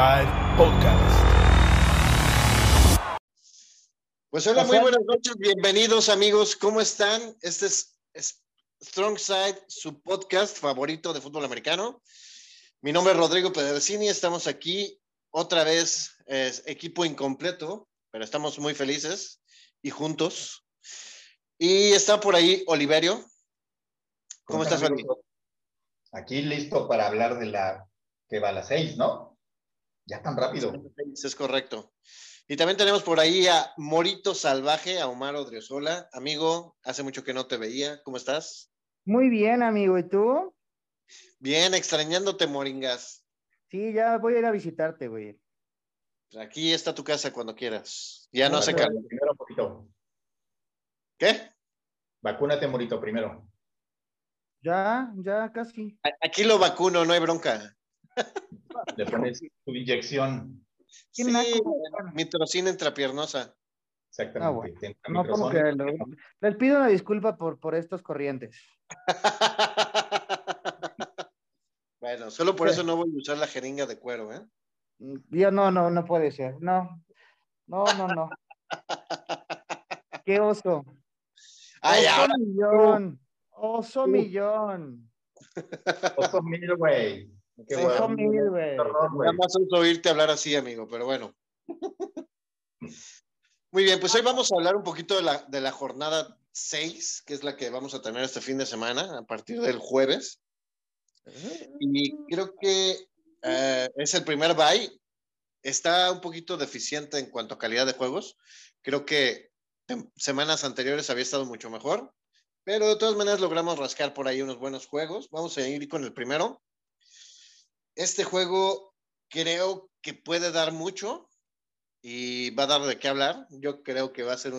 Side Podcast. Pues hola, muy buenas noches, bienvenidos amigos, ¿cómo están? Este es, Strong Side, su podcast favorito de fútbol americano. Mi nombre es Rodrigo Pedersini, estamos aquí otra vez, es equipo incompleto, pero estamos muy felices y juntos. Y está por ahí Oliverio. ¿Cómo estás, amigo? Aquí listo para hablar de la que va a las seis, ¿no? Ya tan rápido. Es correcto. Y también tenemos por ahí a Morito Salvaje, a Omar Odriozola. Amigo, hace mucho que no te veía. ¿Cómo estás? Muy bien, amigo. ¿Y tú? Bien, extrañándote, Moringas. Sí, ya voy a ir a visitarte, güey. Aquí está tu casa cuando quieras. Ya no, hace calor. Primero, poquito. ¿Qué? Vacúnate, Morito, primero. Ya, ya casi. Aquí lo vacuno, no hay bronca. Le pones tu inyección. Sí, mi trocina intrapiernosa. Exactamente. Ah, no, como que les pido una disculpa por, por estos corrientes. bueno, solo por eso no voy a usar la jeringa de cuero, ¿eh? Yo no, no, no puede ser. No, no, no, no. Qué oso. Ay, oso ahora. millón. Oso millón. Oso mil, güey. Qué oso mil, güey. Nada más oír oírte hablar así, amigo, pero bueno. Muy bien, pues hoy vamos a hablar un poquito de la, de la jornada 6, que es la que vamos a tener este fin de semana, a partir del jueves. Y creo que eh, es el primer bye. Está un poquito deficiente en cuanto a calidad de juegos. Creo que semanas anteriores había estado mucho mejor, pero de todas maneras logramos rascar por ahí unos buenos juegos. Vamos a ir con el primero. Este juego creo que puede dar mucho y va a dar de qué hablar. Yo creo que va a ser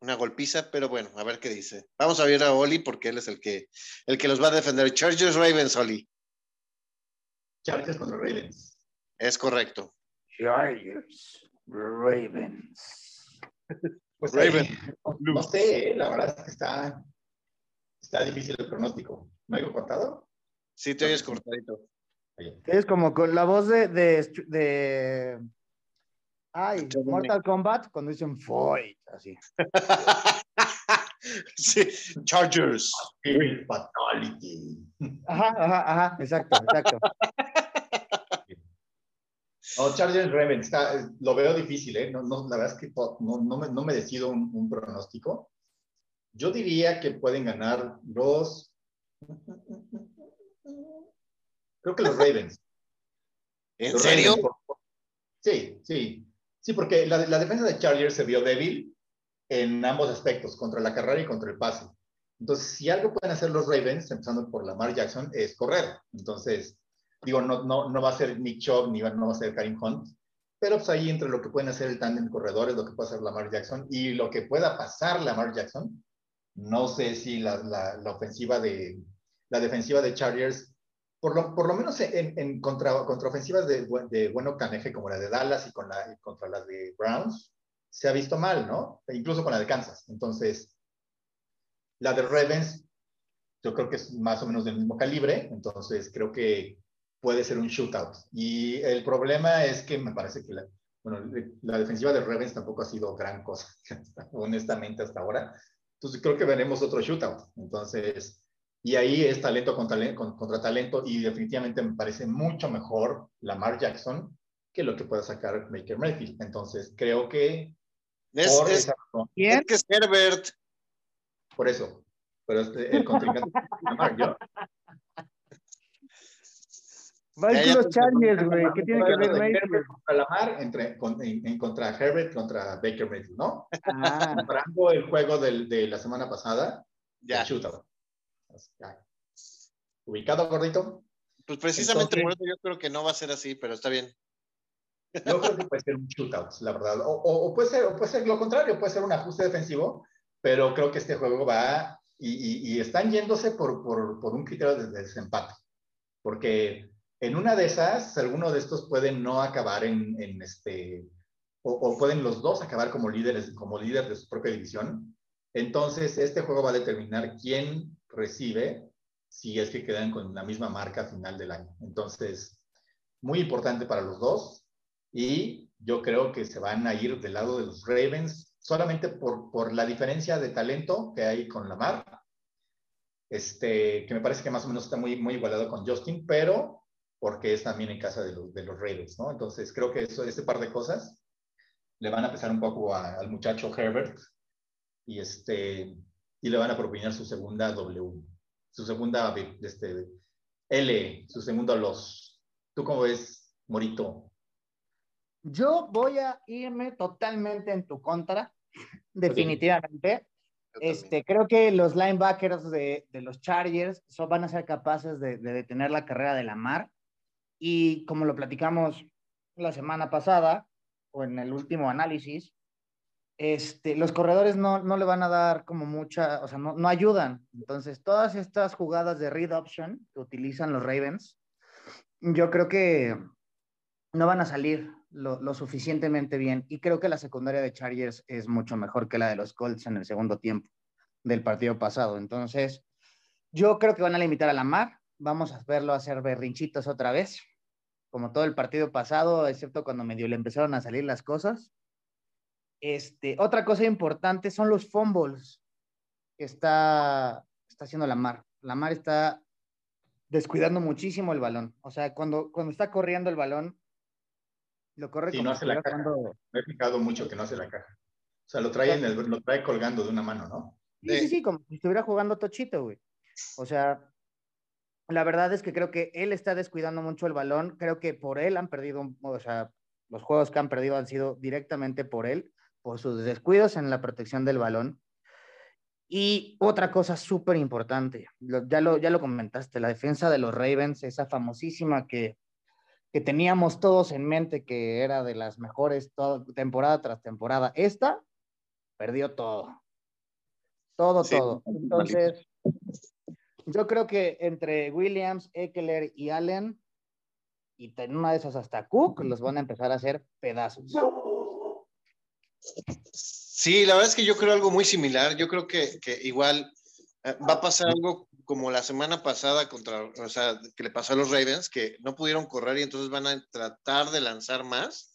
una golpiza, pero bueno, a ver qué dice. Vamos a ver a Oli porque él es el que, el que los va a defender. Chargers Ravens, Oli. Chargers contra Ravens. Es correcto. Chargers Ravens. Pues Ravens. no sé, la verdad es que está, está difícil el pronóstico. ¿Me he cortado? Sí, te oyes cortadito. Es como con la voz de, de, de... Ay, Mortal Kombat cuando dicen fight, así. sí, Chargers. Fatality. Ajá, ajá, ajá, exacto, exacto. No, Chargers Ravens, está, lo veo difícil, ¿eh? No, no, la verdad es que no, no, me, no me decido un, un, pronóstico. Yo diría que pueden ganar los. Creo que los Ravens. ¿En los serio? Ravens, sí, sí. Sí, porque la, la, defensa de Chargers se vio débil en ambos aspectos, contra la carrera y contra el pase. Entonces, si algo pueden hacer los Ravens, empezando por Lamar Jackson, es correr. Entonces, digo, no, no, no va a ser Nick Chubb ni va, no va a ser Karim Hunt, pero pues ahí entre lo que pueden hacer el tándem de corredores, lo que puede hacer Lamar Jackson y lo que pueda pasar Lamar Jackson, no sé si la, la, la ofensiva de, la defensiva de Chargers, por lo, por lo menos en, en contra, contra ofensivas de, de buen octaneje como la de Dallas y, con la, contra las de Browns, se ha visto mal, ¿no? E incluso con la de Kansas. Entonces, la de Ravens, yo creo que es más o menos del mismo calibre, entonces creo que puede ser un shootout. Y el problema es que me parece que la, bueno, la defensiva de Ravens tampoco ha sido gran cosa, honestamente, hasta ahora. Entonces creo que veremos otro shootout. Entonces, y ahí es talento contra, contra talento y definitivamente me parece mucho mejor Lamar Jackson que lo que pueda sacar Baker Mayfield. Entonces creo que... Es, por es, esa razón, es que es Herbert. Por eso. Pero este, el contrincante Lamar, ¿yo? Va a los Chargers, güey. ¿Qué tiene que ver Mayfield? Contra Lamar, entre, con, en, en, contra Herbert, contra Baker Mayfield, ¿no? Ah. Comparando el juego del, de la semana pasada, ya. ¿Ubicado, gordito? Pues precisamente Entonces, por eso yo creo que no va a ser así, pero está bien. Yo creo que puede ser un shootout, la verdad. O, o, o, puede ser, o puede ser lo contrario, puede ser un ajuste defensivo, pero creo que este juego va y, y, y están yéndose por, por, por, un criterio de, de desempate. Porque en una de esas, alguno de estos pueden no acabar en, en este, o, o, pueden los dos acabar como líderes, como líder de su propia división. Entonces, este juego va a determinar quién recibe si es que quedan con la misma marca a final del año. Entonces, muy importante para los dos y yo creo que se van a ir del lado de los Ravens solamente por, por la diferencia de talento que hay con Lamar, este, que me parece que más o menos está muy, muy igualado con Justin, pero porque es también en casa de los, de los Ravens, ¿no? Entonces creo que eso, ese par de cosas le van a pesar un poco al muchacho Herbert y, este, y le van a proponer su segunda W, su segunda este, L, su segundo los. ¿Tú cómo ves, Morito? Yo voy a irme totalmente en tu contra, definitivamente. Este, creo que los linebackers de, de los Chargers son, van a ser capaces de, de, detener la carrera de la mar. Y como lo platicamos la semana pasada, o en el último análisis, este, los corredores no, no le van a dar como mucha, o sea, no, no ayudan. Entonces, todas estas jugadas de read option que utilizan los Ravens, yo creo que no van a salir lo, lo, suficientemente bien. Y creo que la secundaria de Chargers es mucho mejor que la de los Colts en el segundo tiempo del partido pasado. Entonces, yo creo que van a limitar a la mar. Vamos a verlo hacer berrinchitos otra vez, como todo el partido pasado, excepto cuando medio le empezaron a salir las cosas. Este, otra cosa importante son los fumbles que está, está haciendo la mar. La mar está descuidando muchísimo el balón. O sea, cuando, cuando está corriendo el balón, lo corre sí, no hace la caja. Cuando... Me he fijado mucho que no hace la caja. O sea, lo trae, en el, lo trae colgando de una mano, ¿no? Sí, sí, sí, como si estuviera jugando tochito, güey. O sea, la verdad es que creo que él está descuidando mucho el balón. Creo que por él han perdido, o sea, los juegos que han perdido han sido directamente por él por sus descuidos en la protección del balón. Y otra cosa súper importante, ya lo, ya lo comentaste, la defensa de los Ravens, esa famosísima que, que teníamos todos en mente que era de las mejores todo, temporada tras temporada. Esta perdió todo. Todo, sí, todo. Entonces, yo creo que entre Williams, Eckler y Allen, y en una de esas hasta Cook, los van a empezar a hacer pedazos. Sí, la verdad es que yo creo algo muy similar. Yo creo que, que igual eh, va a pasar algo como la semana pasada contra, o sea, que le pasó a los Ravens, que no pudieron correr y entonces van a tratar de lanzar más.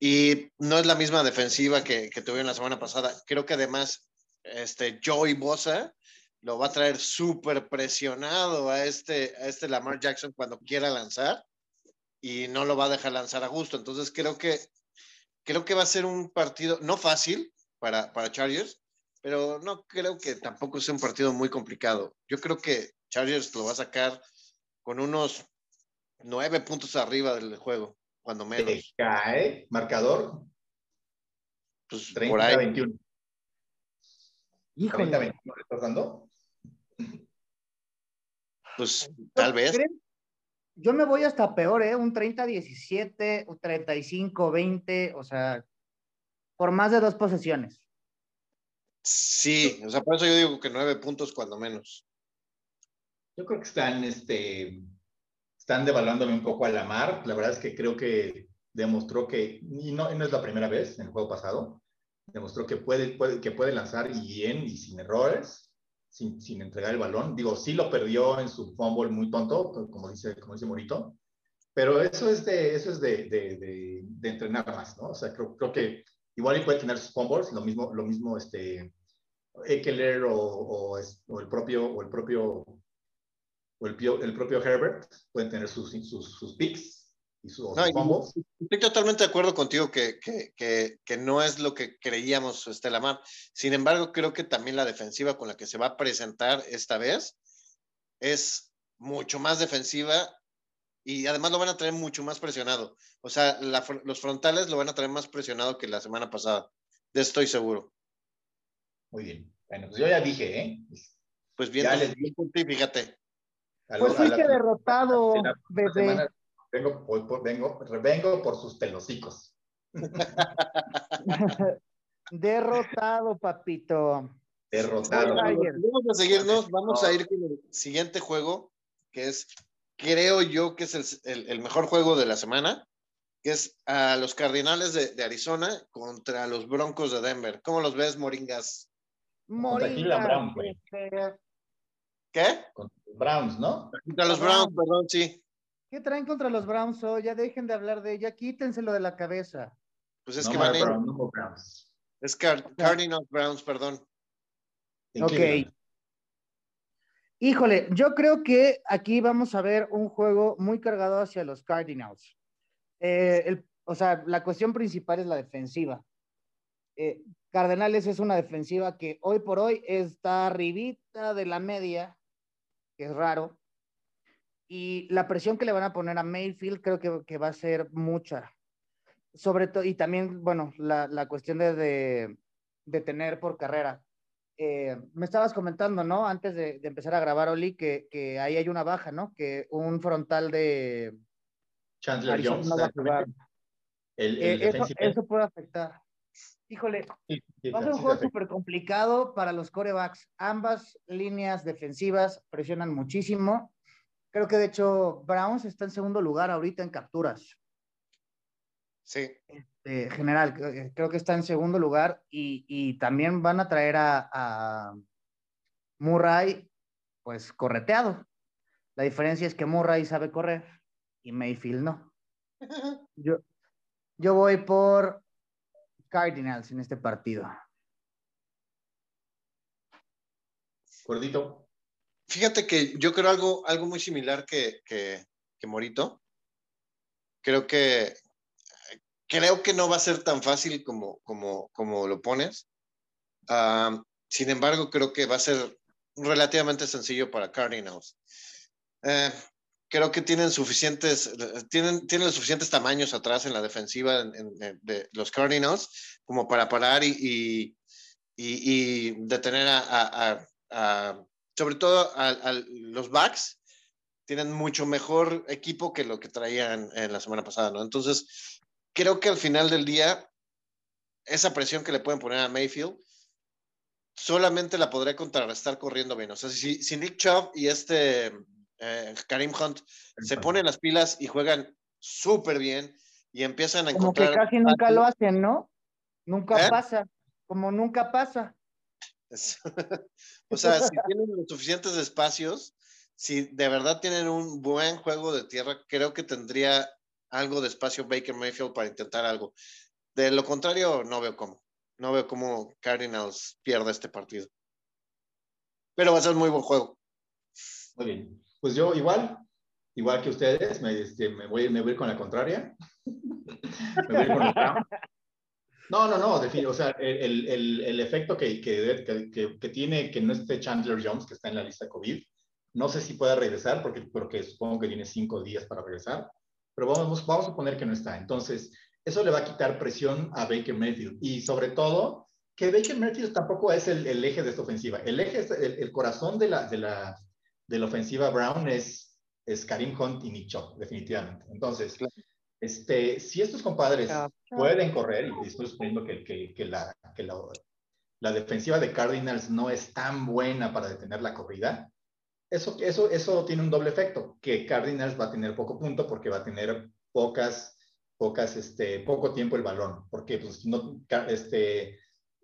Y no es la misma defensiva que, que tuvieron la semana pasada. Creo que además, este Joey Bosa lo va a traer súper presionado a este, a este Lamar Jackson cuando quiera lanzar y no lo va a dejar lanzar a gusto. Entonces creo que creo que va a ser un partido no fácil para, para Chargers, pero no creo que tampoco sea un partido muy complicado. Yo creo que Chargers lo va a sacar con unos nueve puntos arriba del juego, cuando menos. cae marcador. Pues 30, por ahí. 21. Híjole. 30, 21, ¿estás dando? Pues tal vez. ¿Creen? Yo me voy hasta peor, ¿eh? Un 30-17, un 35-20, o sea, por más de dos posesiones. Sí, o sea, por eso yo digo que nueve puntos cuando menos. Yo creo que están, este, están devaluándome un poco a la mar. La verdad es que creo que demostró que, y no, no es la primera vez en el juego pasado, demostró que puede, puede, que puede lanzar bien y sin errores sin, sin, entregar el balón. Digo, sí lo perdió en su fumble muy tonto, como dice, como dice Morito, pero eso es de, eso es de, de, de, entrenar más, ¿no? O sea, creo, creo, que igual puede tener sus fumbles, lo mismo, lo mismo este, Eckler o, o, o, el propio, o el propio, o el, el propio Herbert pueden tener sus, sus, sus picks, y su, no, estoy totalmente de acuerdo contigo que, que, que, que, no es lo que creíamos Estela Mar. Sin embargo, creo que también la defensiva con la que se va a presentar esta vez es mucho más defensiva y además lo van a traer mucho más presionado. O sea, la, los frontales lo van a traer más presionado que la semana pasada. De estoy seguro. Muy bien. Bueno, pues yo ya dije, ¿eh? Pues bien, ya les dije, fíjate. Pues fuiste derrotado, bebé. Vengo por, vengo, vengo por sus pelocicos. Derrotado, papito. Derrotado. Vamos a seguirnos, vamos a ir con el siguiente juego, que es, creo yo que es el, el, el mejor juego de la semana, que es a los Cardinales de, de, Arizona contra los Broncos de Denver. ¿Cómo los ves, Moringas? Moringas. ¿Qué? Con los Browns, ¿no? Contra los Browns, perdón, sí. ¿Qué traen contra los Browns? Oh, ya dejen de hablar de ella, quítenselo de la cabeza. Pues es que van Es Cardinals Browns, perdón. Ok. Híjole, yo creo que aquí vamos a ver un juego muy cargado hacia los Cardinals. Eh, o sea, la cuestión principal es la defensiva. Eh, Cardenales es una defensiva que hoy por hoy está arribita de la media, que es raro. Y la presión que le van a poner a Mayfield creo que, va a ser mucha. Sobre todo, y también, bueno, la, cuestión de, de, tener por carrera. Eh, me estabas comentando, ¿no? Antes de, empezar a grabar, Oli, que, que, ahí hay una baja, ¿no? Que un frontal de... Chandler Jones. Eh, eso puede afectar. Híjole, va a ser un juego súper complicado para los corebacks. Ambas líneas defensivas presionan muchísimo. Creo que de hecho Browns está en segundo lugar ahorita en capturas. Sí. Este, general, creo que está en segundo lugar y, también van a traer a, a, Murray, pues correteado. La diferencia es que Murray sabe correr y Mayfield no. Yo, yo voy por Cardinals en este partido. Gordito. Fíjate que yo creo algo, algo muy similar que, que, Morito. Creo que creo que no va a ser tan fácil como, como, como lo pones. Ah, sin embargo, creo que va a ser relativamente sencillo para Cardinals. Eh, creo que tienen suficientes, tienen, tienen los suficientes tamaños atrás en la defensiva de los Cardinals como para parar y, y, detener a, sobre todo a, los backs. Tienen mucho mejor equipo que lo que traían en la semana pasada, ¿no? Entonces, creo que al final del día, esa presión que le pueden poner a Mayfield, solamente la podré contrarrestar corriendo bien. O sea, si, si Nick Chubb y este eh, Karim Hunt se ponen las pilas y juegan súper bien y empiezan a encontrar. Como que casi nunca lo hacen, ¿no? Nunca ¿Eh? pasa, como nunca pasa. o sea, si tienen los suficientes espacios, si de verdad tienen un buen juego de tierra, creo que tendría algo de espacio Baker Mayfield para intentar algo. De lo contrario, no veo cómo. No veo cómo Cardinals pierda este partido. Pero va a ser un muy buen juego. Muy bien. Pues yo igual, igual que ustedes, me, este, me, voy, me voy con la contraria. me voy con No, no, no, o sea, el, el, el efecto que, que, que, que, tiene que no esté Chandler Jones, que está en la lista COVID, no sé si pueda regresar, porque, porque supongo que tiene cinco días para regresar, pero vamos, vamos a suponer que no está. Entonces, eso le va a quitar presión a Baker Mayfield y sobre todo que Baker Mayfield tampoco es el, el eje de esta ofensiva. El eje, es el, corazón de la, de la, de la ofensiva Brown es, es Karim Hunt y Nick definitivamente. Entonces, este, si estos compadres pueden correr, y estoy suponiendo que, que, que, la, que la, la, defensiva de Cardinals no es tan buena para detener la corrida, eso, eso, eso tiene un doble efecto, que Cardinals va a tener poco punto porque va a tener pocas, pocas, este, poco tiempo el balón, porque pues no, este,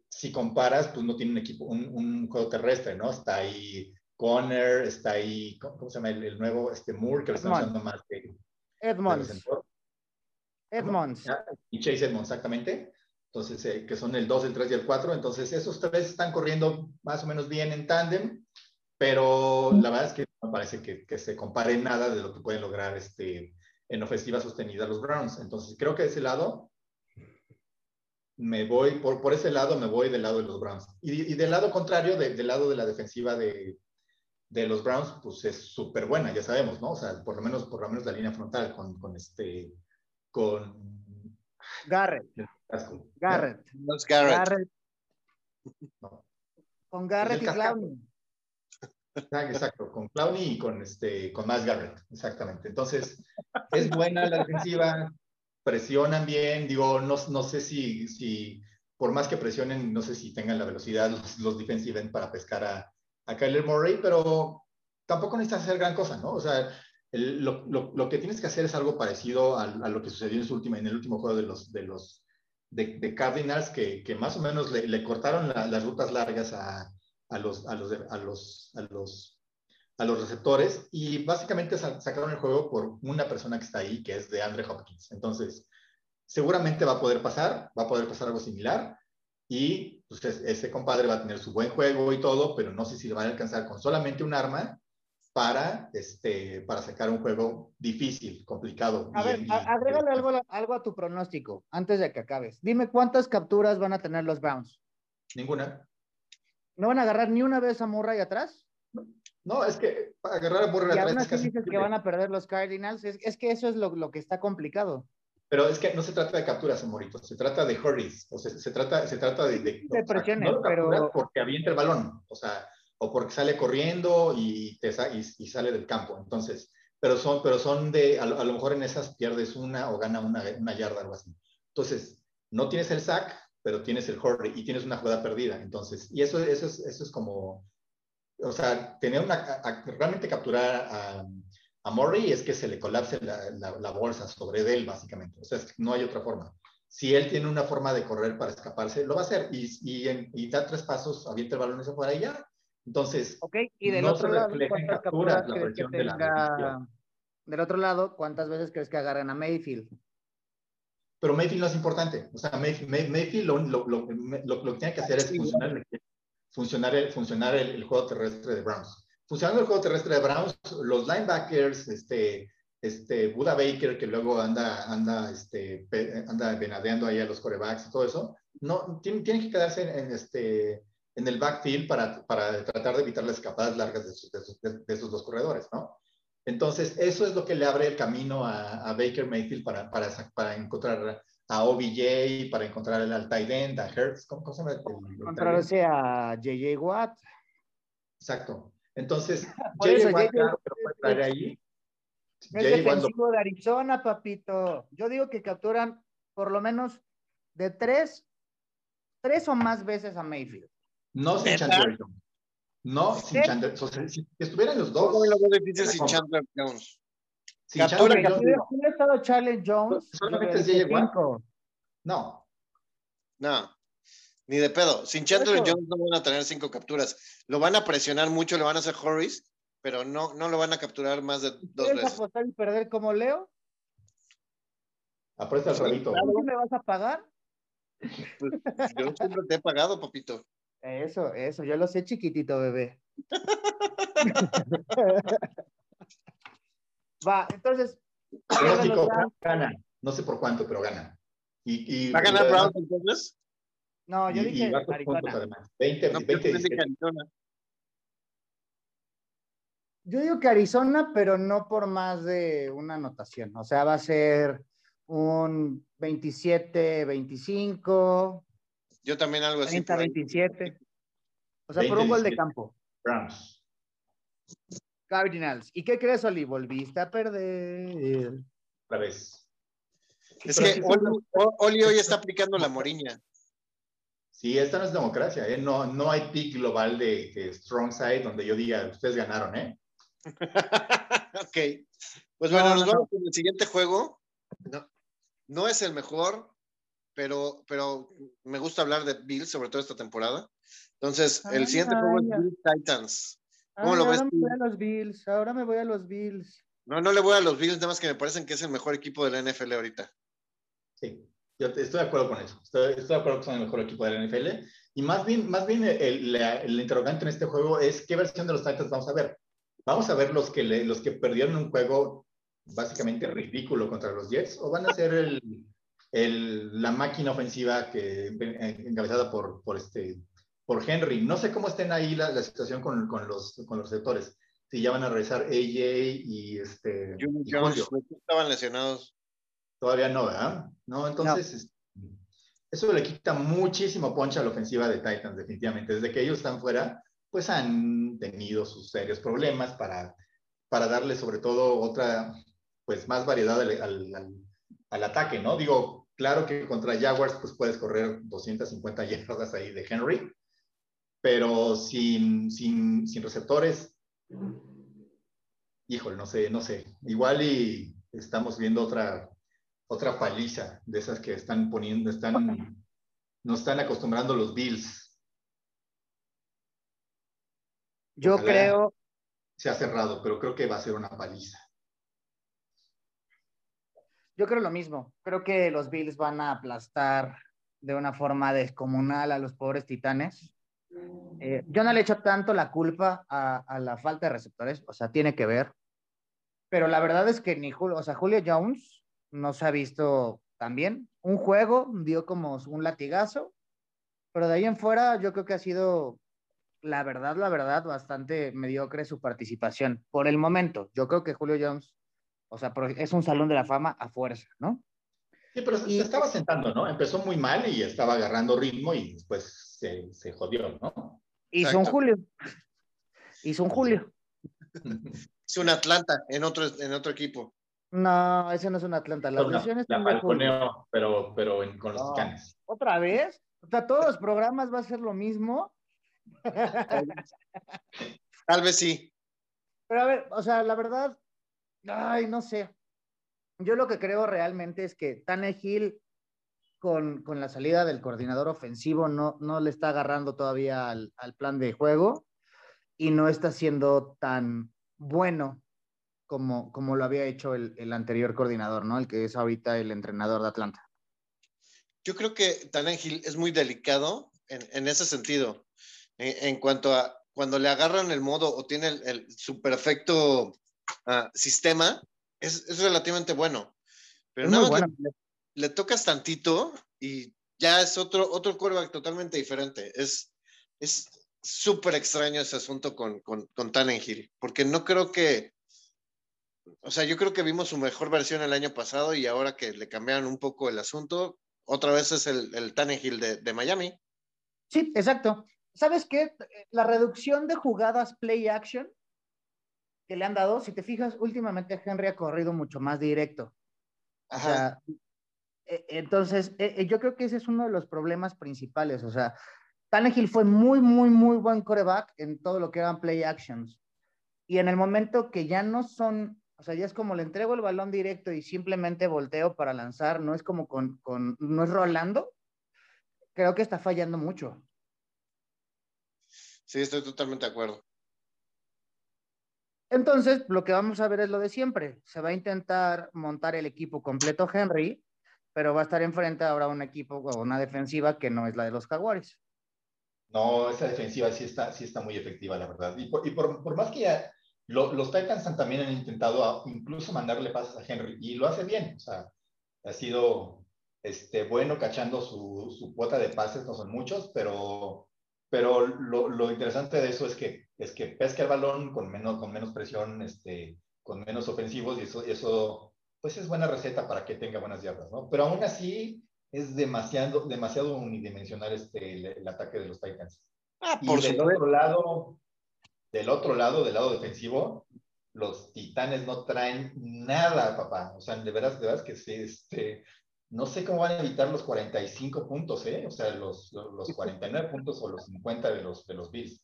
si comparas, pues no tiene un equipo, un, un juego terrestre, ¿no? Está ahí Conner, está ahí, ¿cómo se llama? El, nuevo, este Moore, que lo están usando más que... Edmonds. Edmonds. Y Chase Edmonds, exactamente. Entonces, eh, que son el 2, el 3 y el 4. Entonces, esos tres están corriendo más o menos bien en tándem, pero la verdad es que no parece que, que, se compare nada de lo que pueden lograr este, en ofensiva sostenida los Browns. Entonces, creo que de ese lado me voy, por, por ese lado me voy del lado de los Browns. Y, y del lado contrario, del lado de la defensiva de, de los Browns, pues es súper buena, ya sabemos, ¿no? O sea, por lo menos, por lo menos la línea frontal con, con este, con... Garrett. Garrett. No es Garrett. Con Garrett y Clowney. Exacto, con Clowney y con, este, con más Garrett, exactamente. Entonces, es buena la defensiva, presionan bien, digo, no, no sé si, si, por más que presionen, no sé si tengan la velocidad los, los defensive para pescar a, a Kyler Murray, pero tampoco necesitas hacer gran cosa, ¿no? O sea, lo, que tienes que hacer es algo parecido a, lo que sucedió en, su el último juego de los, Cardinals, que, más o menos le, cortaron las rutas largas a, los, receptores y básicamente sacaron el juego por una persona que está ahí, que es de Andre Hopkins. Entonces, seguramente va a poder pasar, va a poder pasar algo similar y pues, ese compadre va a tener su buen juego y todo, pero no sé si le van a alcanzar con solamente un arma para, este, para sacar un juego difícil, complicado. A ver, agrégale algo, algo a tu pronóstico antes de que acabes. Dime cuántas capturas van a tener los Browns. Ninguna. ¿No van a agarrar ni una vez a Murray atrás? No, es que agarrar a Murray atrás. Y aún así dices que van a perder los Cardinals. Es, es que eso es lo, lo, que está complicado. Pero es que no se trata de capturas, Morito, se trata de hurries, o sea, se trata, se trata de... De, de presiones, pero... Porque avienta el balón, o sea, o porque sale corriendo y, te, y, y, sale del campo. Entonces, pero son, pero son de, a, lo mejor en esas pierdes una o gana una, una yarda, algo así. Entonces, no tienes el sack, pero tienes el hurry y tienes una jugada perdida. Entonces, y eso, eso, es, eso es como, o sea, tener una, realmente capturar a, a Murray es que se le colapse la, la, bolsa sobre él, básicamente. O sea, no hay otra forma. Si él tiene una forma de correr para escaparse, lo va a hacer. Y, y, y da tres pasos, avienta el balón ese fuera y ya. Entonces, ok, y del otro lado, ¿cuántas capturas crees que tenga? del otro lado, ¿cuántas veces crees que agarren a Mayfield? Pero Mayfield no es importante. O sea, Mayfield, Mayfield lo, lo, lo, lo, que tiene que hacer es funcionar, funcionar, el, funcionar el, el juego terrestre de Browns funcionando el juego terrestre de Browns, los linebackers, este, este Buda Baker, que luego anda, anda, este, anda venadeando ahí a los corebacks y todo eso, no, tienen, tienen que quedarse en, este, en el backfield para, para tratar de evitar las escapadas largas de esos, de, esos, dos corredores, ¿no? Entonces, eso es lo que le abre el camino a, a Baker Mayfield para, para, para, encontrar a OBJ, para encontrar al tight end, a Hertz, ¿cómo, se llama? Encontrarse a JJ Watt. Exacto. Entonces, Jay Watt puede ahí. Es defensivo de Arizona, papito. Yo digo que capturan por lo menos de tres, tres o más veces a Mayfield. No sin Chandler Jones. No sin Chandler. O sea, si estuvieran los dos. ¿Cómo lo dices sin Chandler Jones? Sin Chandler Jones. Si hubiera estado Charlie Jones. Solamente Jay Watt. No. No. Ni de pedo. Sin Chandler Jones no van a tener cinco capturas. Lo van a presionar mucho, le van a hacer Horace, pero no, no lo van a capturar más de dos veces. ¿Quieres apostar y perder como Leo? Apuesta al rabito. ¿Qué me vas a pagar? Pues, yo siempre te he pagado, papito. Eso, eso, yo lo sé chiquitito, bebé. Va, entonces. gana. No sé por cuánto, pero gana. Y, ¿Va a ganar Brown entonces? No, yo dije Arizona. 20, 20 Yo digo que Arizona, pero no por más de una anotación. O sea, va a ser un 27, 25. Yo también algo así. 30, 27. O sea, por un gol de campo. Browns. Cardinals. ¿Y qué crees, Oli? Volviste a perder. Otra vez. Es que Oli, Oli hoy está aplicando la moriña. Sí, esta no es democracia, ¿eh? no, no hay pick global de, strong side donde yo diga, ustedes ganaron, ¿eh? ok. Pues bueno, nos vamos con el siguiente juego. No, no es el mejor, pero, pero me gusta hablar de Bills, sobre todo esta temporada. Entonces, el siguiente juego es Bills Titans. ¿Cómo lo ves? Ahora me voy a los Bills, ahora me voy a los Bills. No, no le voy a los Bills, nada más que me parecen que es el mejor equipo de la NFL ahorita. Sí. Yo estoy de acuerdo con eso. Estoy, de acuerdo que son el mejor equipo de la NFL. Y más bien, más bien el, el, interrogante en este juego es qué versión de los Titans vamos a ver. Vamos a ver los que, los que perdieron un juego básicamente ridículo contra los Jets o van a ser el, el, la máquina ofensiva que encabezada por, por, este, por Henry. No sé cómo estén ahí la, la situación con, con, los, con los receptores. Si ya van a regresar AJ y este. y Jones, estaban lesionados. Todavía no, ¿verdad? No, entonces eso le quita muchísimo poncha a la ofensiva de Titans, definitivamente. Desde que ellos están fuera, pues han tenido sus serios problemas para, para darle sobre todo otra, pues más variedad al, al, ataque, ¿no? Digo, claro que contra Jaguars pues puedes correr 250 yardas ahí de Henry, pero sin, sin, sin receptores, híjole, no sé, no sé. Igual y estamos viendo otra otra paliza de esas que están poniendo, están, nos están acostumbrando los Bills. Yo creo, se ha cerrado, pero creo que va a ser una paliza. Yo creo lo mismo. Creo que los Bills van a aplastar de una forma descomunal a los pobres titanes. Eh, yo no le echo tanto la culpa a, la falta de receptores, o sea, tiene que ver. Pero la verdad es que ni Julio, o sea, Julio Jones no se ha visto tan bien. Un juego dio como un latigazo, pero de ahí en fuera yo creo que ha sido, la verdad, la verdad, bastante mediocre su participación por el momento. Yo creo que Julio Jones o sea, es un salón de la fama a fuerza, ¿no? Sí, pero se estaba sentando, ¿no? Empezó muy mal y estaba agarrando ritmo y después se, se jodió, ¿no? Hizo un Julio. Hizo un Julio. Es un Atlanta en otro, en otro equipo. No, ese no es un Atlanta. La versión es pero, pero con los canes. ¿Otra vez? O sea, todos los programas va a ser lo mismo. Tal vez sí. Pero a ver, o sea, la verdad, Ay, no sé. Yo lo que creo realmente es que Tannehill con, con la salida del coordinador ofensivo no, no le está agarrando todavía al, plan de juego y no está siendo tan bueno como, como lo había hecho el, anterior coordinador, ¿no? El que es ahorita el entrenador de Atlanta. Yo creo que Tannehill es muy delicado en, ese sentido, en, cuanto a cuando le agarran el modo o tiene el, su perfecto Ah, sistema es, es, relativamente bueno. Pero nada más le, tocas tantito y ya es otro, otro quarterback totalmente diferente. Es es súper extraño ese asunto con, con, con Tannenhill, porque no creo que, o sea, yo creo que vimos su mejor versión el año pasado y ahora que le cambiaron un poco el asunto, otra vez es el, el Tannehill de, de Miami. Sí, exacto. ¿Sabes qué? La reducción de jugadas play action que le han dado, si te fijas, últimamente Henry ha corrido mucho más directo. O sea, e, entonces, e, e, yo creo que ese es uno de los problemas principales. O sea, Tannehill fue muy, muy, muy buen coreback en todo lo que eran play actions. Y en el momento que ya no son, o sea, ya es como le entrego el balón directo y simplemente volteo para lanzar, no es como con, con no es rolando, creo que está fallando mucho. Sí, estoy totalmente de acuerdo. Entonces, lo que vamos a ver es lo de siempre. Se va a intentar montar el equipo completo Henry, pero va a estar enfrente ahora un equipo o una defensiva que no es la de los Jaguares. No, esa defensiva sí está, sí está muy efectiva, la verdad. Y por, y por, más que ya los Titans también han intentado incluso mandarle pases a Henry y lo hace bien. O sea, ha sido este, bueno cachando su, su cuota de pases, no son muchos, pero pero lo, lo, interesante de eso es que, es que pesca el balón con menos, con menos presión, este, con menos ofensivos, y eso, eso pues es buena receta para que tenga buenas yardas, ¿no? Pero aún así es demasiado, demasiado unidimensional este, el, ataque de los Titans. Ah, por y del otro lado, del otro lado, del lado defensivo, los Titanes no traen nada, papá. O sea, de veras, de veras que sí, este, no sé cómo van a evitar los 45 puntos, ¿eh? O sea, los, los 49 puntos o los 50 de los, de los Bills.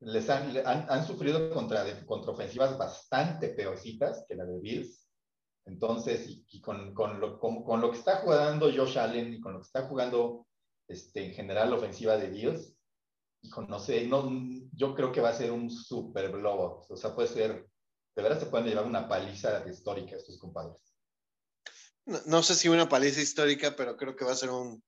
Les han, han, sufrido contra, contra ofensivas bastante peorcitas que la de Bills. Entonces, y, con, con, lo, con, lo que está jugando Josh Allen y con lo que está jugando este, en general la ofensiva de Bills, hijo, no sé, no, yo creo que va a ser un super blowout. O sea, puede ser, de verdad se pueden llevar una paliza histórica estos compadres no, sé si una paliza histórica, pero creo que va a ser un,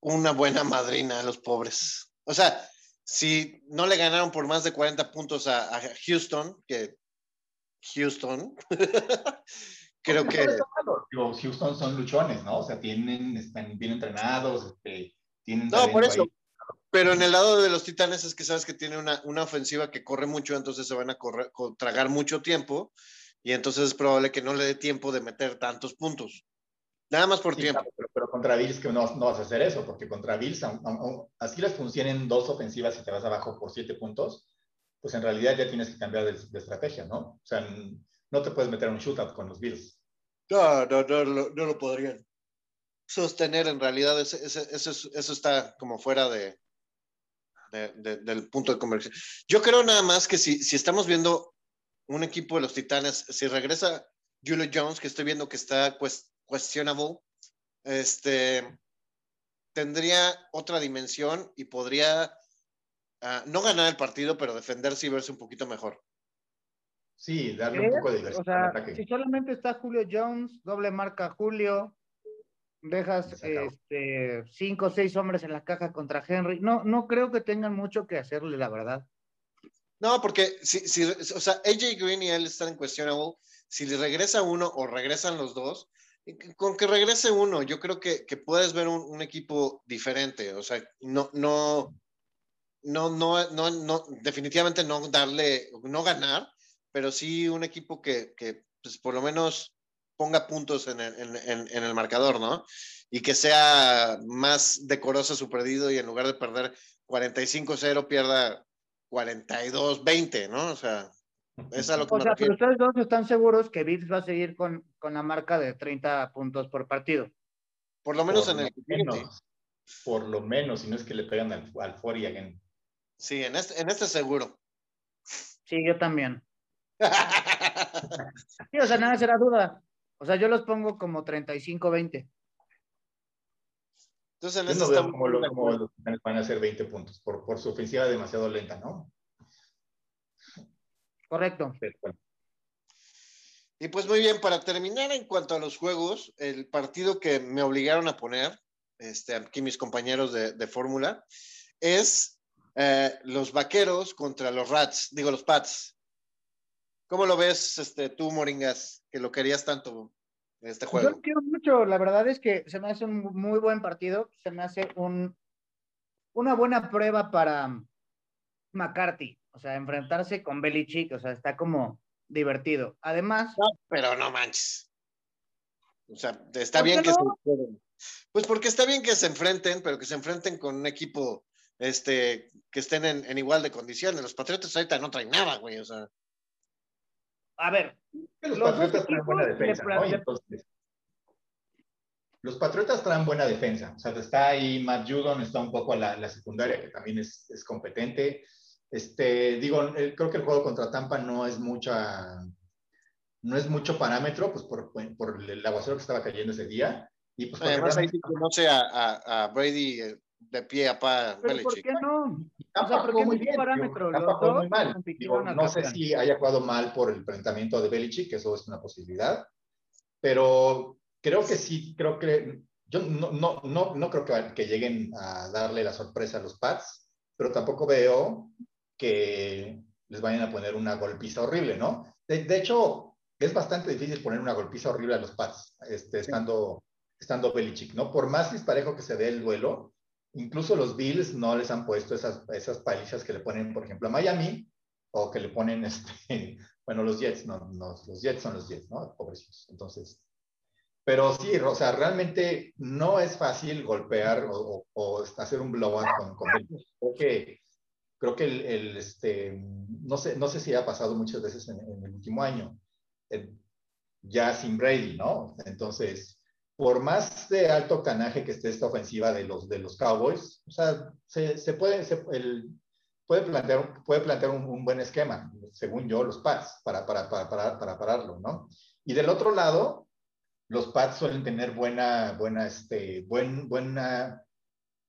una buena madrina a los pobres. O sea, si no le ganaron por más de 40 puntos a, Houston, que Houston, creo que... Houston son luchones, ¿no? O sea, tienen, están bien entrenados, este, tienen... No, por eso. Pero en el lado de los Titanes es que sabes que tiene una, una ofensiva que corre mucho, entonces se van a correr, tragar mucho tiempo y entonces es probable que no le dé tiempo de meter tantos puntos. Nada más por tiempo. pero, contra Bills que no, no, vas a hacer eso, porque contra Bills, así les funcionen dos ofensivas y te vas abajo por siete puntos, pues en realidad ya tienes que cambiar de, estrategia, ¿no? O sea, no te puedes meter un shootout con los Bills. No, no, no, no, lo podrían sostener en realidad. Eso, eso, está como fuera de, del punto de conversión. Yo creo nada más que si, si estamos viendo un equipo de los Titanes, si regresa Julio Jones, que estoy viendo que está questionable, este, tendría otra dimensión y podría ah, no ganar el partido, pero defenderse y verse un poquito mejor. Sí, darle un poco de diversión O sea, si solamente está Julio Jones, doble marca Julio, dejas este, cinco o seis hombres en la caja contra Henry. No, no creo que tengan mucho que hacerle, la verdad. No, porque si, si, o sea, AJ Green y él están en questionable. Si le regresa uno o regresan los dos, con que regrese uno, yo creo que, que puedes ver un, un, equipo diferente. O sea, no, no, no, no, no, no, definitivamente no darle, no ganar, pero sí un equipo que, que pues, por lo menos ponga puntos en el, en, en, en el marcador, ¿no? Y que sea más decoroso su perdido y en lugar de perder 45-0 pierda 42-20, ¿no? O sea, es a lo que O me sea, refiero. pero ustedes dos están seguros que Bills va a seguir con, con la marca de 30 puntos por partido. Por lo menos por en el menos, por lo menos, si no es que le pegan al, al 40 again. Sí, en este, en este seguro. Sí, yo también. Sí, o sea, nada será duda. O sea, yo los pongo como 35-20. Entonces, en Yo este no veo cómo, lo- cómo los Titanes van a hacer 20 puntos por, por su ofensiva demasiado lenta, ¿no? Correcto. Pero bueno, Y pues muy bien, para terminar en cuanto a los juegos, el partido que me obligaron a poner, este, aquí mis compañeros de, de fórmula, es eh, los vaqueros contra los Rats, digo los Pats. ¿Cómo lo ves este, tú, Moringas, que lo querías tanto este Yo juego? lo quiero mucho. La verdad es que se me hace un muy buen partido. Se me hace un, una buena prueba para McCarthy. O sea, enfrentarse con Belichick. O sea, está como divertido. Además, No, pero no manches. O sea, está ¿Por bien que no? se Pues porque está bien que se enfrenten, pero que se enfrenten con un equipo este, que estén en, en igual de condiciones. Los Patriotas ahorita no traen nada, güey. O sea, a ver, que los, Los Patriotas traen buena defensa, le- ¿no? Y le- entonces, los Patriotas traen buena defensa. O sea, está ahí Matt Judon, está un poco la, la secundaria, que también es, es competente. Este, digo, eh, creo que el juego contra Tampa no es mucha, no es mucho parámetro, pues por, por el aguacero que estaba cayendo ese día. Y pues además ahí sí conoce a, a, a Brady eh, de pie a pa pero ¿por Belichick. qué no? O Tampa sea, ¿por jugó qué muy bien. parámetro? digo, Tampa jugó muy mal. Digo, no sé si haya jugado mal por el planteamiento de Belichick, que eso es una posibilidad, pero creo que sí, creo que yo no, no, no, no creo que, que lleguen a darle la sorpresa a los Pats, pero tampoco veo que les vayan a poner una golpiza horrible, ¿no? De, de hecho, es bastante difícil poner una golpiza horrible a los Pats, este, estando, estando Belichick, ¿no? Por más disparejo que se dé el duelo, incluso los Bills no les han puesto esas, esas palizas que le ponen, por ejemplo, a Miami, o que le ponen, este, bueno, los Jets, no, no, los Jets son los Jets, ¿no? Pobrecitos. Entonces, pero sí, o sea, realmente no es fácil golpear o, o, o hacer un blowout con, con Belichick. Creo que, creo que el, el, este, no sé, no sé si ha pasado muchas veces en, en el último año, eh, ya sin Brady, ¿no? Entonces, por más de alto canaje que esté esta ofensiva de los, de los Cowboys, o sea, se, se puede, se, el, puede plantear, puede plantear un, un, buen esquema, según yo, los Pats, para, para, para, para, para pararlo, ¿no? Y del otro lado, los Pats suelen tener buena, buena, este, buen, buena,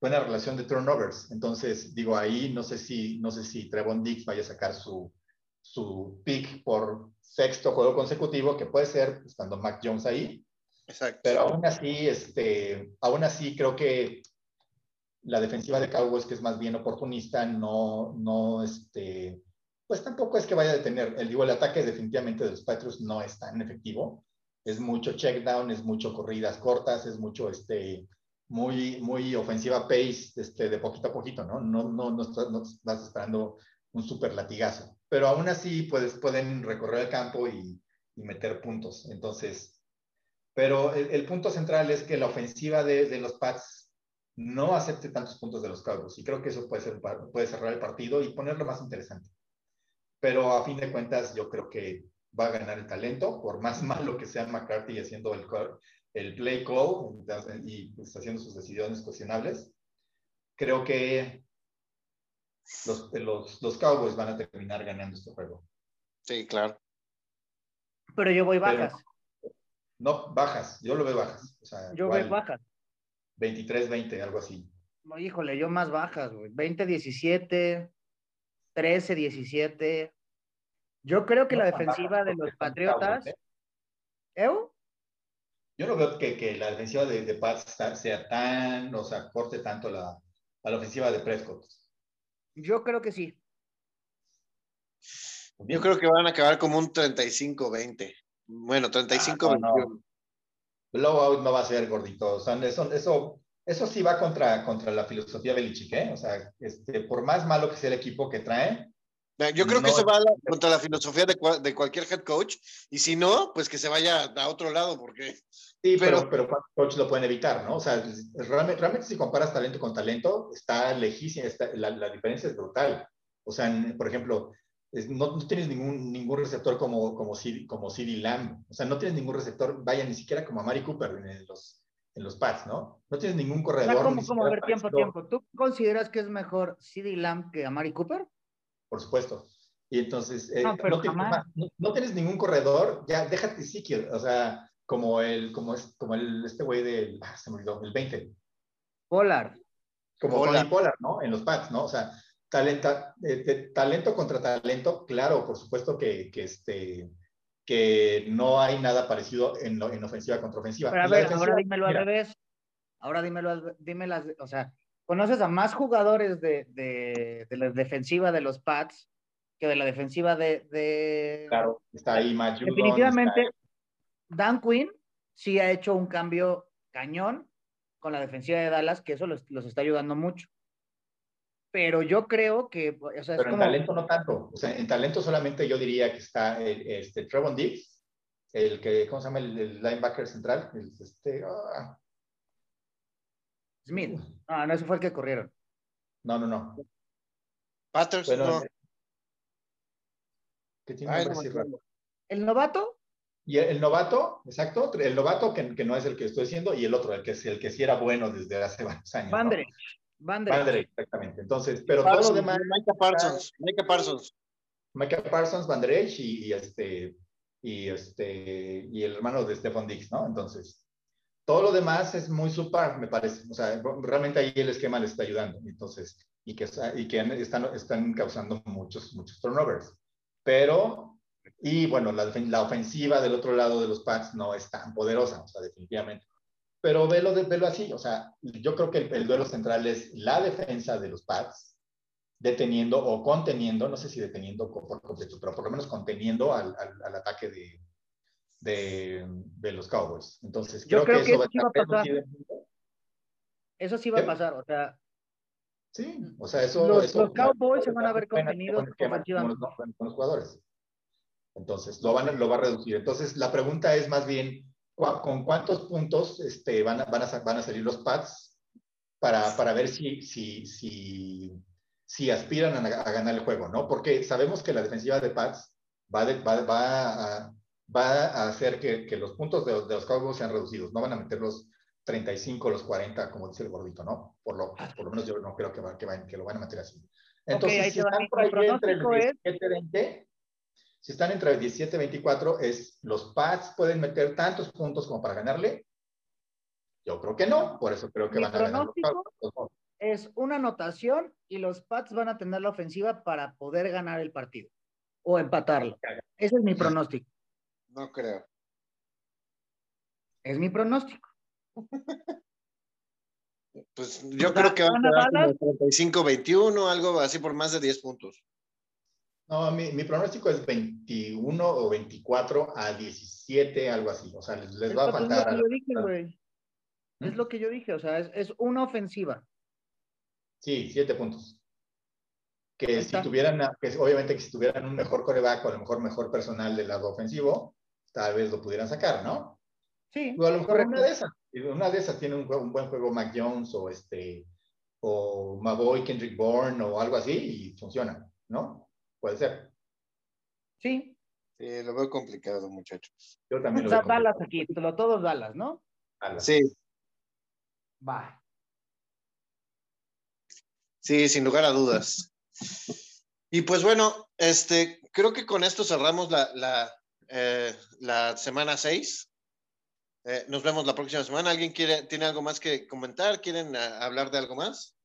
buena relación de turnovers. Entonces, digo, ahí no sé si, no sé si Trevon Diggs vaya a sacar su, su pick por sexto juego consecutivo, que puede ser estando Mac Jones ahí. Exacto. Pero aún así, este, aún así creo que la defensiva de Cowboys, que es más bien oportunista, no, no, este, pues tampoco es que vaya a detener. El, digo, el ataque definitivamente de los Patriots no es tan efectivo. Es mucho check down, es mucho corridas cortas, es mucho, este, muy, muy ofensiva pace, este, de poquito a poquito, ¿no? No, no, no, estás, no estás esperando un super latigazo. Pero aún así, pues, pueden recorrer el campo y, y meter puntos. Entonces, pero el, el, punto central es que la ofensiva de, de, los Pats no acepte tantos puntos de los Cowboys. Y creo que eso puede, ser, puede cerrar el partido y ponerlo más interesante. Pero a fin de cuentas, yo creo que va a ganar el talento, por más malo que sea McCarthy haciendo el, el play call y pues, haciendo sus decisiones cuestionables. Creo que los, los, los Cowboys van a terminar ganando este juego. Sí, claro. Pero yo voy bajas. Pero, no, bajas, yo lo veo bajas. O sea, yo veo bajas. 23-20, algo así. No, híjole, yo más bajas, güey. 20-17, 13, 17. Yo creo que la defensiva de los Patriotas. ¿eh? Yo no veo que, la defensiva de, de Pats sea tan, o sea, corte tanto la, a la ofensiva de Prescott. Yo creo que sí. Yo creo que van a acabar como un 35-20. Bueno, 35-21. Ah, Blowout no va a ser gordito. O sea, eso, eso, eso sí va contra, contra la filosofía Belichick, ¿eh? O sea, este, por más malo que sea el equipo que trae. Yo creo que se va contra la filosofía de, de, cualquier head coach. Y si no, pues que se vaya a otro lado, porque. Sí, pero, pero, coach lo pueden evitar, ¿no? O sea, realmente, realmente si comparas talento con talento, está lejísimo, la, la, diferencia es brutal. O sea, por ejemplo, no, no, tienes ningún, ningún receptor como, como, CD, como CD Lamb. O sea, no tienes ningún receptor, vaya, ni siquiera como a Mari Cooper en los, en los pads, ¿no? No tienes ningún corredor. ¿Cómo, cómo? A ver, tiempo, tiempo. ¿Tú consideras que es mejor CD Lamb que a Mari Cooper? Por supuesto. Y entonces, eh, no, no, tienes, no, tienes, ningún corredor, ya déjate Ezekiel, o sea, como el, como es, como el, este güey del, ah, se me olvidó, el 20. Polar. Como Polar. Polar, ¿no? En los pads, ¿no? O sea, talenta, eh, talento contra talento, claro, por supuesto que, que, este, que no hay nada parecido en, en ofensiva contra ofensiva. Pero a ver, ahora dímelo al revés. Ahora dímelo, dime las, o sea, conoces a más jugadores de, de, de, la defensiva de los Pats que de la defensiva de... de... Claro, está ahí Matt Definitivamente, Dan Quinn sí ha hecho un cambio cañón con la defensiva de Dallas, que eso los, los está ayudando mucho pero yo creo que... O sea, pero en talento no tanto. O sea, en talento solamente yo diría que está este, Trevon Diggs, el que, ¿cómo se llama? El, linebacker central. El, este, ah. Smith. Ah, no, ese fue el que corrieron. No, no, no. Patterson. no. ¿Qué tiene no ¿El novato? Y el, novato, exacto, el novato que, que, no es el que estoy diciendo, y el otro, el que, el que sí era bueno desde hace varios años. Van exactamente. Entonces, pero todo lo demás. Micah Parsons. Micah Parsons. Micah Parsons, Van y, este, y, este, y el hermano de Stefan Dix, ¿no? Entonces, todo lo demás es muy super, me parece. O sea, realmente ahí el esquema le está ayudando. Entonces, y que, y que están, están causando muchos, muchos turnovers. Pero, y bueno, la, la ofensiva del otro lado de los Pats no es tan poderosa, o sea, definitivamente. Pero velo, velo así, o sea, yo creo que el, duelo central es la defensa de los Pats, deteniendo o conteniendo, no sé si deteniendo por completo, pero por lo menos conteniendo al, al, ataque de, de, de, los Cowboys. Entonces, creo, que, eso, va a pasar. Eso sí va a pasar, o sea. Sí, o sea, eso. Los, los Cowboys se van a ver contenidos con, los, jugadores. Entonces, lo, van, lo va a reducir. Entonces, la pregunta es más bien, con cuántos puntos este, van, a, van, a, van a salir los pads para, para ver si, si, si, si aspiran a, ganar el juego, ¿no? Porque sabemos que la defensiva de pads va, va, va, a, va a hacer que, que los puntos de, de, los Cowboys sean reducidos, no van a meter los 35, los 40, como dice el gordito, ¿no? Por lo, por lo menos yo no creo que, va, que, van, que lo van a meter así. Entonces, si están por ahí entre el 17 20, si están entre 17 y 24, es los Pats pueden meter tantos puntos como para ganarle. Yo creo que no, por eso creo que van a ganar. Es una anotación y los Pats van a tener la ofensiva para poder ganar el partido o empatarlo. Ese es mi pronóstico. No creo. Es mi pronóstico. Pues yo creo que van a quedar 35-21, algo así por más de 10 puntos. No, mi, mi, pronóstico es 21 o 24 a 17, algo así. O sea, les, va a faltar. Es lo que yo dije, güey. ¿Mm? Es lo que yo dije, o sea, es, es una ofensiva. Sí, siete puntos. Que si tuvieran, que obviamente que si tuvieran un mejor coreback o a lo mejor mejor personal del lado ofensivo, tal vez lo pudieran sacar, ¿no? Sí. O a lo mejor una de esas. Una de esas tiene un, un buen juego Mac Jones o este, o Mavoy, Kendrick Bourne o algo así y funciona, ¿no? Puede ser. Sí. Sí, lo veo complicado, muchachos. Yo también lo veo Dallas aquí, todos Dallas, ¿no? Sí. Va. Sí, sin lugar a dudas. Y pues bueno, este, creo que con esto cerramos la, la, eh, la semana 6. Eh, nos vemos la próxima semana. ¿Alguien quiere, tiene algo más que comentar? ¿Quieren uh, hablar de algo más?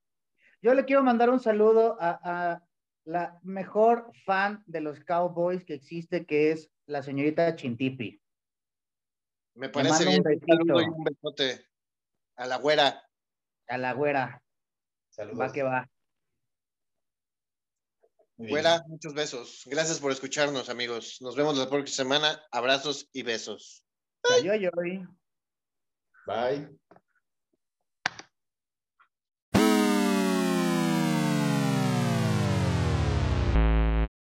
Yo le quiero mandar un saludo a, la mejor fan de los Cowboys que existe, que es la señorita Chintipi. Me parece bien. Un, un besote a la güera. A la güera. Saludos. Va que va. Güera, muchos besos. Gracias por escucharnos, amigos. Nos vemos la próxima semana. Abrazos y besos. Bye. Bye.